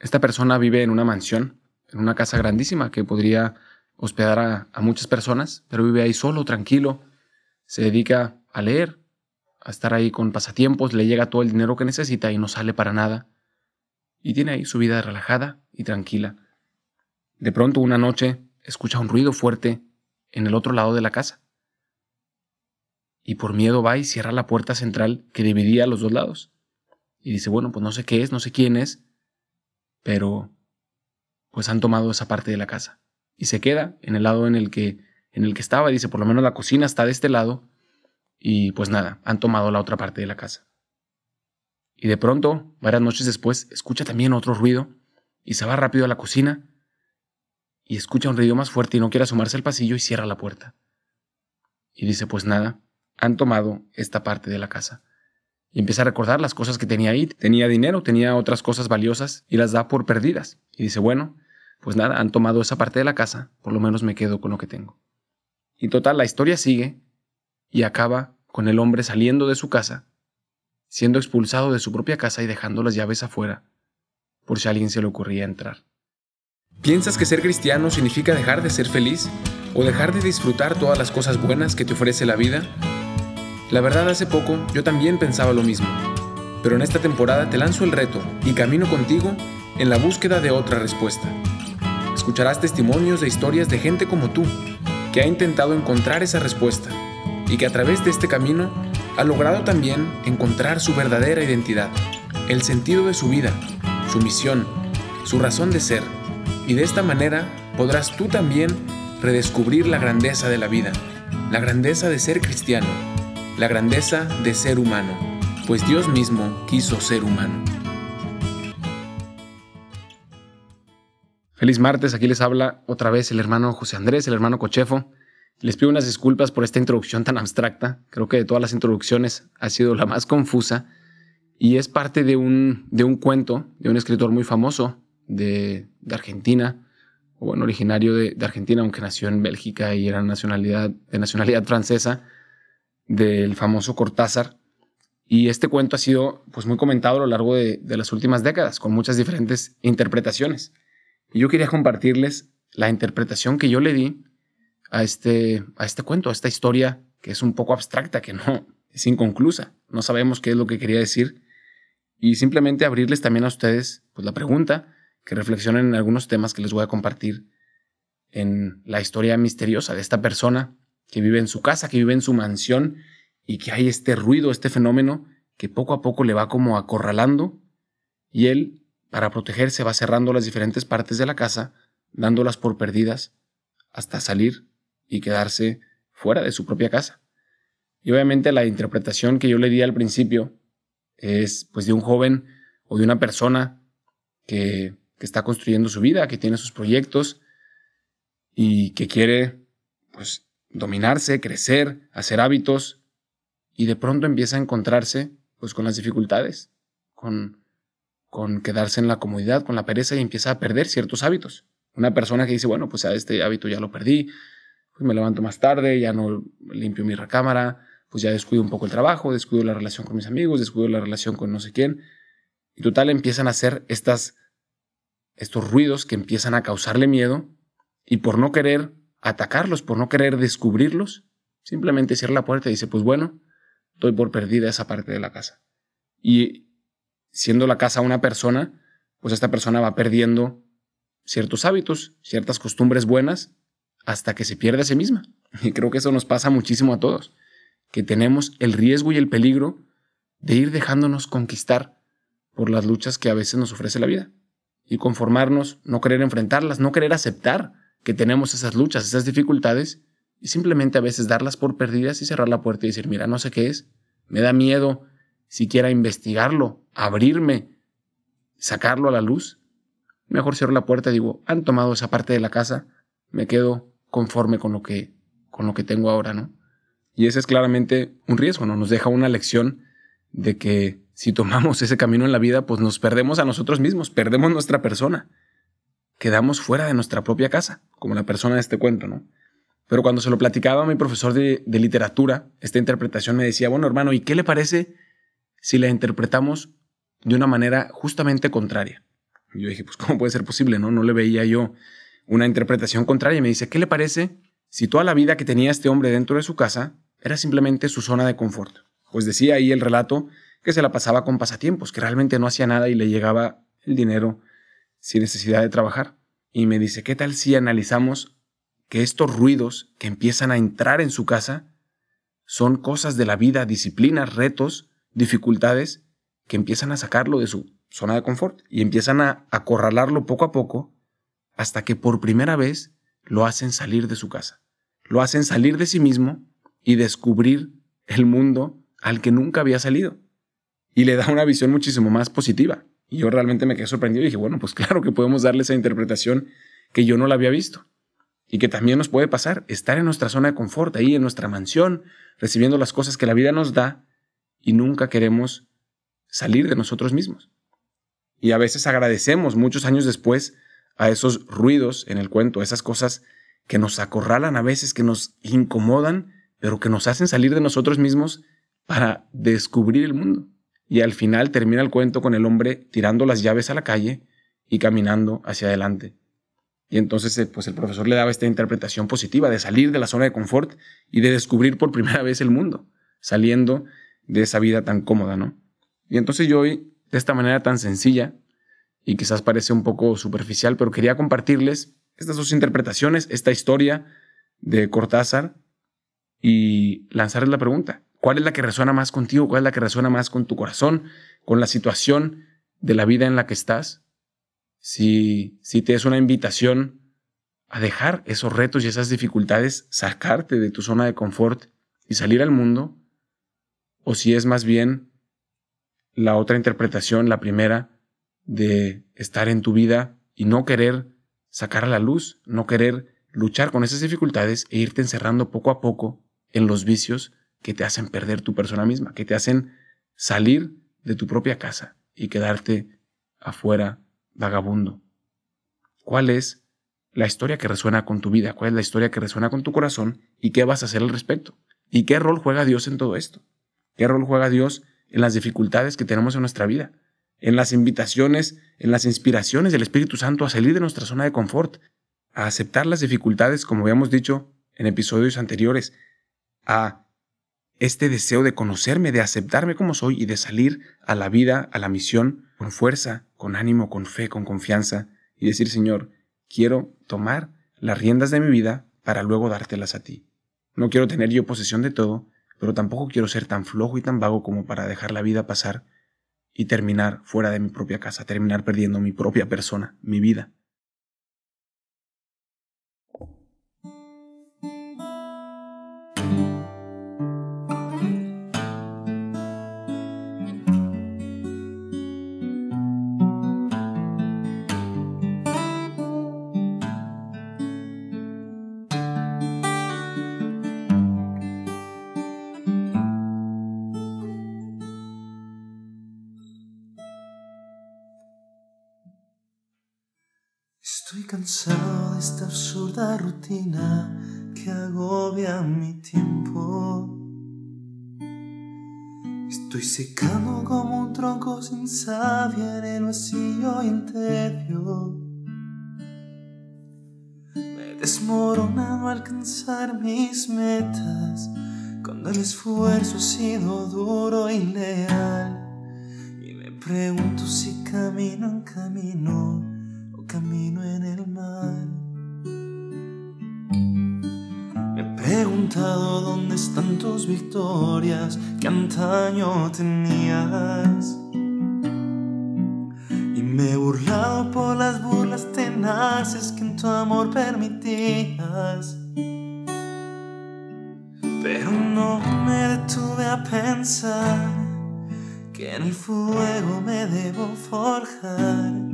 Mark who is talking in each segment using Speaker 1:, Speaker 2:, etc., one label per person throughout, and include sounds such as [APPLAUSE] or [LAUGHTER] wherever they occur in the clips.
Speaker 1: Esta persona vive en una mansión, en una casa grandísima que podría hospedar a, muchas personas, pero vive ahí solo, tranquilo, se dedica a leer, a estar ahí con pasatiempos, le llega todo el dinero que necesita y no sale para nada. Y tiene ahí su vida relajada y tranquila. De pronto una noche escucha un ruido fuerte en el otro lado de la casa. Y por miedo va y cierra la puerta central que dividía los dos lados. Y dice, bueno, pues no sé qué es, no sé quién es, pero pues han tomado esa parte de la casa. Y se queda en el lado en el que, en el que estaba. Dice, por lo menos la cocina está de este lado. Y pues nada, han tomado la otra parte de la casa. Y de pronto, varias noches después, escucha también otro ruido y se va rápido a la cocina y escucha un ruido más fuerte y no quiere asomarse al pasillo y cierra la puerta. Y dice, pues nada, han tomado esta parte de la casa. Y empieza a recordar las cosas que tenía ahí. Tenía dinero, tenía otras cosas valiosas y las da por perdidas. Y dice, bueno, pues nada, han tomado esa parte de la casa, por lo menos me quedo con lo que tengo. Y total, la historia sigue y acaba con el hombre saliendo de su casa, siendo expulsado de su propia casa y dejando las llaves afuera, por si a alguien se le ocurría entrar. ¿Piensas que ser cristiano significa dejar de ser feliz o dejar de disfrutar todas las cosas buenas que te ofrece la vida? La verdad hace poco yo también pensaba lo mismo, pero en esta temporada te lanzo el reto y camino contigo en la búsqueda de otra respuesta. Escucharás testimonios de historias de gente como tú, que ha intentado encontrar esa respuesta y que a través de este camino ha logrado también encontrar su verdadera identidad, el sentido de su vida, su misión, su razón de ser, y de esta manera podrás tú también redescubrir la grandeza de la vida, la grandeza de ser cristiano, la grandeza de ser humano, pues Dios mismo quiso ser humano. Feliz martes, aquí les habla otra vez el hermano José Andrés, el hermano Cochefo. Les pido unas disculpas por esta introducción tan abstracta. Creo que de todas las introducciones ha sido la más confusa y es parte de un, de un cuento de un escritor muy famoso de, Argentina, o bueno, originario de, Argentina, aunque nació en Bélgica y era nacionalidad, de nacionalidad francesa, del famoso Cortázar. Y este cuento ha sido pues, muy comentado a lo largo de, de las últimas décadas, con muchas diferentes interpretaciones. Y yo quería compartirles la interpretación que yo le di a este, a este cuento, a esta historia que es un poco abstracta, que no es inconclusa. No sabemos qué es lo que quería decir. Y simplemente abrirles también a ustedes pues, la pregunta, que reflexionen en algunos temas que les voy a compartir en la historia misteriosa de esta persona que vive en su casa, que vive en su mansión y que hay este ruido, este fenómeno que poco a poco le va como acorralando y él, para protegerse, va cerrando las diferentes partes de la casa, dándolas por perdidas hasta salir y quedarse fuera de su propia casa. Y obviamente la interpretación que yo le di al principio es pues de un joven o de una persona que, que está construyendo su vida, que tiene sus proyectos y que quiere pues dominarse, crecer, hacer hábitos y de pronto empieza a encontrarse pues con las dificultades, con, con quedarse en la comodidad, con la pereza y empieza a perder ciertos hábitos. Una persona que dice, bueno, pues a este hábito ya lo perdí, pues me levanto más tarde, ya no limpio mi recámara, pues ya descuido un poco el trabajo, descuido la relación con mis amigos, descuido la relación con no sé quién. Y total empiezan a hacer estas, estos ruidos que empiezan a causarle miedo y por no querer atacarlos, por no querer descubrirlos, simplemente cierra la puerta y dice, pues bueno, doy por perdida esa parte de la casa. Y siendo la casa una persona, pues esta persona va perdiendo ciertos hábitos, ciertas costumbres buenas hasta que se pierde a sí misma. Y creo que eso nos pasa muchísimo a todos, que tenemos el riesgo y el peligro de ir dejándonos conquistar por las luchas que a veces nos ofrece la vida. Y conformarnos, no querer enfrentarlas, no querer aceptar que tenemos esas luchas, esas dificultades, y simplemente a veces darlas por perdidas y cerrar la puerta y decir, mira, no sé qué es, me da miedo siquiera investigarlo, abrirme, sacarlo a la luz. Mejor cierro la puerta y digo, han tomado esa parte de la casa, me quedo conforme con lo que, con lo que tengo ahora, ¿no? Y ese es claramente un riesgo, ¿no? Nos deja una lección de que si tomamos ese camino en la vida, pues nos perdemos a nosotros mismos, perdemos nuestra persona. Quedamos fuera de nuestra propia casa, como la persona de este cuento, ¿no? Pero cuando se lo platicaba a mi profesor de, literatura, esta interpretación me decía, bueno, hermano, ¿y qué le parece si la interpretamos de una manera justamente contraria? Yo dije, pues ¿cómo puede ser posible? No, no le veía yo una interpretación contraria. Y me dice, ¿qué le parece si toda la vida que tenía este hombre dentro de su casa era simplemente su zona de confort? Pues decía ahí el relato que se la pasaba con pasatiempos, que realmente no hacía nada y le llegaba el dinero sin necesidad de trabajar. Y me dice, ¿qué tal si analizamos que estos ruidos que empiezan a entrar en su casa son cosas de la vida, disciplinas, retos, dificultades que empiezan a sacarlo de su zona de confort y empiezan a acorralarlo poco a poco hasta que por primera vez lo hacen salir de su casa. Lo hacen salir de sí mismo y descubrir el mundo al que nunca había salido. Y le da una visión muchísimo más positiva. Y yo realmente me quedé sorprendido y dije, bueno, pues [LAUGHS] claro que podemos darle esa interpretación que yo no la había visto. Y que también nos puede pasar estar en nuestra zona de confort, ahí en nuestra mansión, recibiendo las cosas que la vida nos da y nunca queremos salir de nosotros mismos. Y a veces agradecemos muchos años después a esos ruidos en el cuento, esas cosas que nos acorralan a veces, que nos incomodan, pero que nos hacen salir de nosotros mismos para descubrir el mundo. Y al final termina el cuento con el hombre tirando las llaves a la calle y caminando hacia adelante. Y entonces eh, pues el profesor le daba esta interpretación positiva de salir de la zona de confort y de descubrir por primera vez el mundo, saliendo de esa vida tan cómoda, ¿no? Y entonces yo hoy, de esta manera tan sencilla, y quizás parece un poco superficial, pero quería compartirles estas dos interpretaciones, esta historia de Cortázar y lanzarles la pregunta, ¿cuál es la que resuena más contigo? ¿Cuál es la que resuena más con tu corazón, con la situación de la vida en la que estás? Si, si te es una invitación a dejar esos retos y esas dificultades, sacarte de tu zona de confort y salir al mundo, o si es más bien la otra interpretación, la primera, de estar en tu vida y no querer sacar a la luz, no querer luchar con esas dificultades e irte encerrando poco a poco en los vicios que te hacen perder tu persona misma, que te hacen salir de tu propia casa y quedarte afuera vagabundo. ¿Cuál es la historia que resuena con tu vida? ¿Cuál es la historia que resuena con tu corazón? ¿Y qué vas a hacer al respecto? ¿Y qué rol juega Dios en todo esto? ¿Qué rol juega Dios en las dificultades que tenemos en nuestra vida? En las invitaciones, en las inspiraciones del Espíritu Santo a salir de nuestra zona de confort, a aceptar las dificultades, como habíamos dicho en episodios anteriores, a este deseo de conocerme, de aceptarme como soy y de salir a la vida, a la misión, con fuerza, con ánimo, con fe, con confianza, y decir, Señor, quiero tomar las riendas de mi vida para luego dártelas a ti. No quiero tener yo posesión de todo, pero tampoco quiero ser tan flojo y tan vago como para dejar la vida pasar y terminar fuera de mi propia casa, terminar perdiendo mi propia persona, mi vida.
Speaker 2: Estoy cansado de esta absurda rutina que agobia mi tiempo. Estoy secando como un tronco sin savia en el vacío tedio. Me desmorona no alcanzar mis metas cuando el esfuerzo ha sido duro y leal. Y me pregunto si camino en camino camino en el mar. Me he preguntado dónde están tus victorias que antaño tenías. Y me he burlado por las burlas tenaces que en tu amor permitías. Pero no me detuve a pensar que en el fuego me debo forjar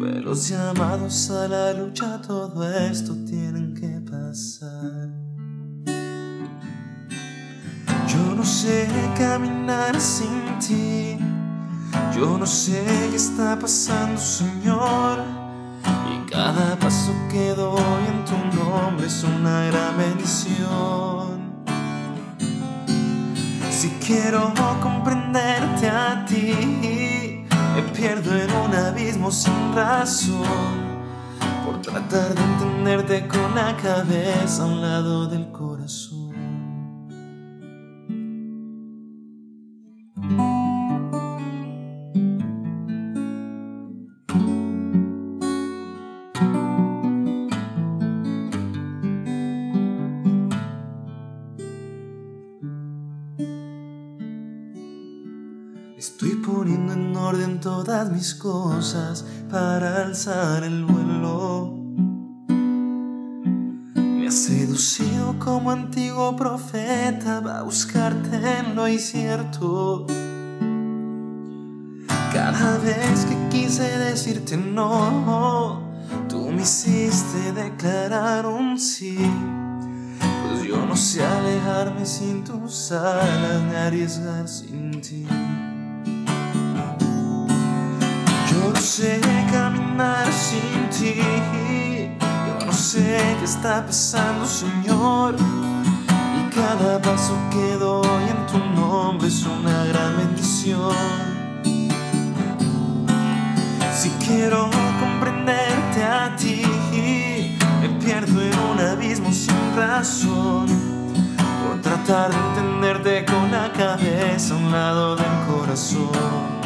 Speaker 2: pues los llamados a la lucha, todo esto tienen que pasar. Yo no sé caminar sin ti. Yo no sé qué está pasando, Señor. Y cada paso que doy en tu nombre es una gran bendición. Si quiero comprenderte a ti, me pierdo en abismo sin razón por tratar de entenderte con la cabeza a un lado del corazón. Estoy poniendo en orden todas mis cosas para alzar el vuelo. Me has seducido como antiguo profeta va a buscarte en lo incierto. Cada vez que quise decirte no, tú me hiciste declarar un sí. Pues yo no sé alejarme sin tus alas ni arriesgar sin ti. Sé caminar sin ti. Yo no sé qué está pasando, Señor. Y cada paso que doy en tu nombre es una gran bendición. Si quiero comprenderte a ti, me pierdo en un abismo sin razón. Por tratar de entenderte con la cabeza a un lado del corazón.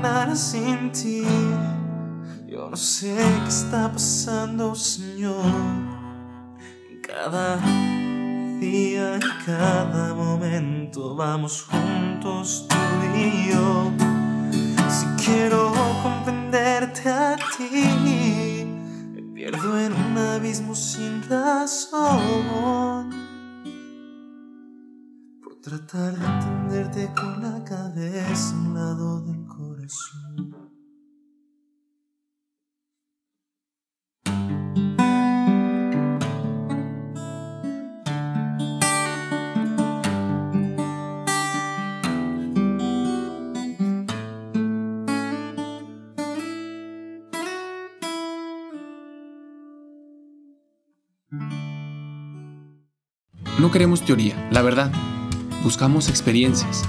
Speaker 2: Caminar sin ti. Yo no sé qué está pasando, Señor. Cada día, en cada momento vamos juntos tú y yo. Si quiero comprenderte a ti, me pierdo en un abismo sin razón tratar de entenderte con la cabeza a un lado corazón.
Speaker 1: No queremos teoría, la verdad buscamos experiencias.